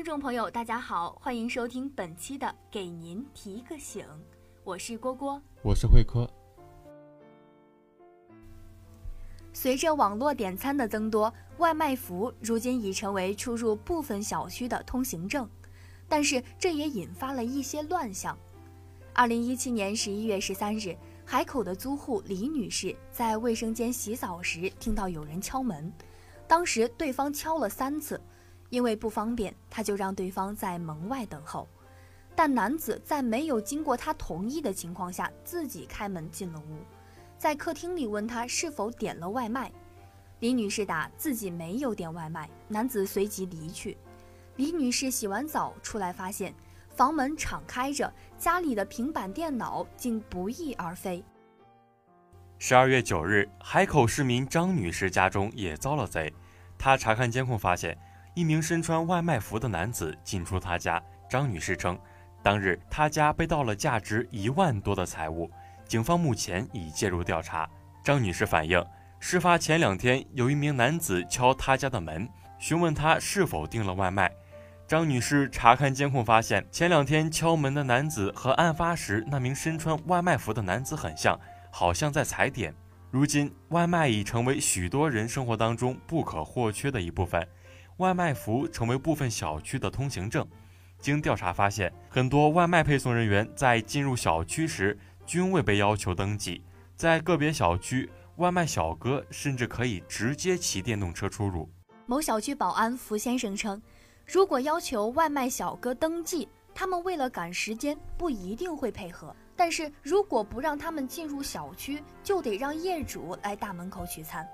听众朋友，大家好，欢迎收听本期的《给您提个醒》，我是郭郭，我是慧科。随着网络点餐的增多，外卖服如今已成为出入部分小区的通行证。但是这也引发了一些乱象。二零一七年十一月十三日，海口的租户李女士在卫生间洗澡时听到有人敲门，当时对方敲了三次，因为不方便，她就让对方在门外等候。但男子在没有经过她同意的情况下，自己开门进了屋，在客厅里问她是否点了外卖。李女士答自己没有点外卖，男子随即离去。李女士洗完澡出来，发现房门敞开着，家里的平板电脑竟不翼而飞。十二月九日，海口市民张女士家中也遭了贼。她查看监控，发现一名身穿外卖服的男子进出他家。张女士称，当日她家被盗了价值一万多的财物。警方目前已介入调查。张女士反映，事发前两天有一名男子敲她家的门，询问她是否订了外卖。张女士查看监控，发现前两天敲门的男子和案发时那名身穿外卖服的男子很像，好像在踩点。如今，外卖已成为许多人生活当中不可或缺的一部分，外卖服成为部分小区的通行证。经调查发现，很多外卖配送人员在进入小区时均未被要求登记，在个别小区，外卖小哥甚至可以直接骑电动车出入。某小区保安符先生称。如果要求外卖小哥登记，他们为了赶时间，不一定会配合。但是如果不让他们进入小区，就得让业主来大门口取餐，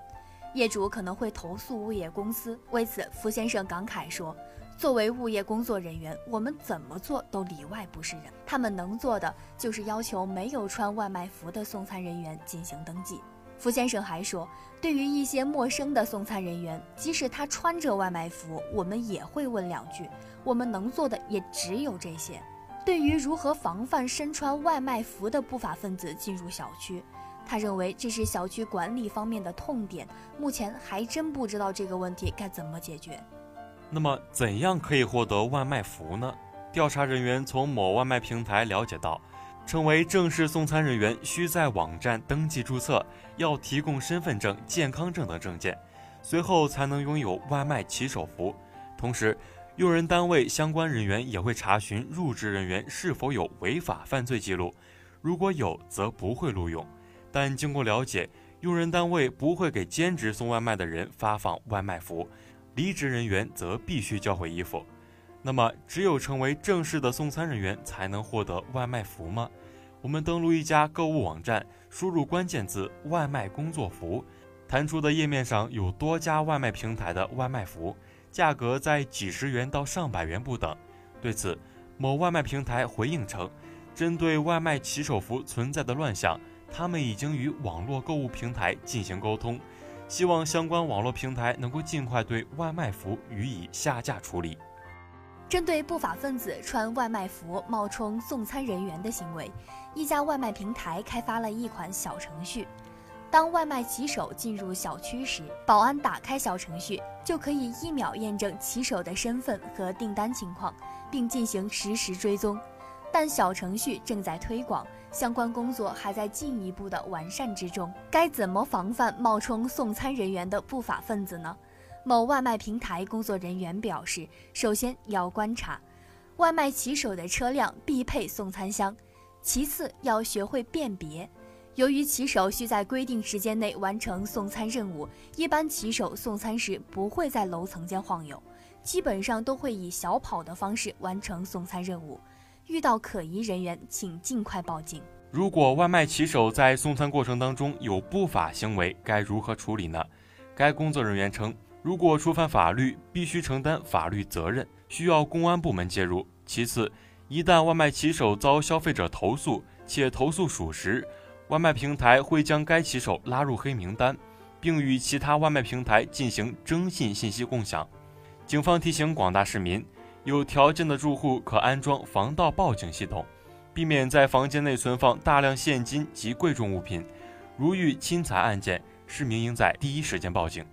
业主可能会投诉物业公司。为此，福先生感慨说：“作为物业工作人员，我们怎么做都里外不是人。他们能做的就是要求没有穿外卖服的送餐人员进行登记。”福先生还说，对于一些陌生的送餐人员，即使他穿着外卖服，我们也会问两句。我们能做的也只有这些。对于如何防范身穿外卖服的不法分子进入小区，他认为这是小区管理方面的痛点，目前还真不知道这个问题该怎么解决。那么，怎样可以获得外卖服呢？调查人员从某外卖平台了解到。成为正式送餐人员，需在网站登记注册，要提供身份证、健康证等证件，随后才能拥有外卖骑手服。同时，用人单位相关人员也会查询入职人员是否有违法犯罪记录，如果有，则不会录用。但经过了解，用人单位不会给兼职送外卖的人发放外卖服，离职人员则必须交回衣服。那么，只有成为正式的送餐人员才能获得外卖服吗？我们登录一家购物网站，输入关键字“外卖工作服”，弹出的页面上有多家外卖平台的外卖服，价格在几十元到上百元不等。对此，某外卖平台回应称，针对外卖骑手服存在的乱象，他们已经与网络购物平台进行沟通，希望相关网络平台能够尽快对外卖服予以下架处理。针对不法分子穿外卖服冒充送餐人员的行为，一家外卖平台开发了一款小程序。当外卖骑手进入小区时，保安打开小程序，就可以一秒验证骑手的身份和订单情况，并进行实时追踪。但小程序正在推广，相关工作还在进一步的完善之中。该怎么防范冒充送餐人员的不法分子呢？某外卖平台工作人员表示，首先要观察外卖骑手的车辆必配送餐箱，其次要学会辨别。由于骑手需在规定时间内完成送餐任务，一般骑手送餐时不会在楼层间晃悠，基本上都会以小跑的方式完成送餐任务。遇到可疑人员，请尽快报警。如果外卖骑手在送餐过程当中有不法行为，该如何处理呢？该工作人员称。如果触犯法律，必须承担法律责任，需要公安部门介入。其次，一旦外卖骑手遭消费者投诉，且投诉属实，外卖平台会将该骑手拉入黑名单，并与其他外卖平台进行征信信息共享。警方提醒广大市民，有条件的住户可安装防盗报警系统，避免在房间内存放大量现金及贵重物品。如遇侵财案件，市民应在第一时间报警。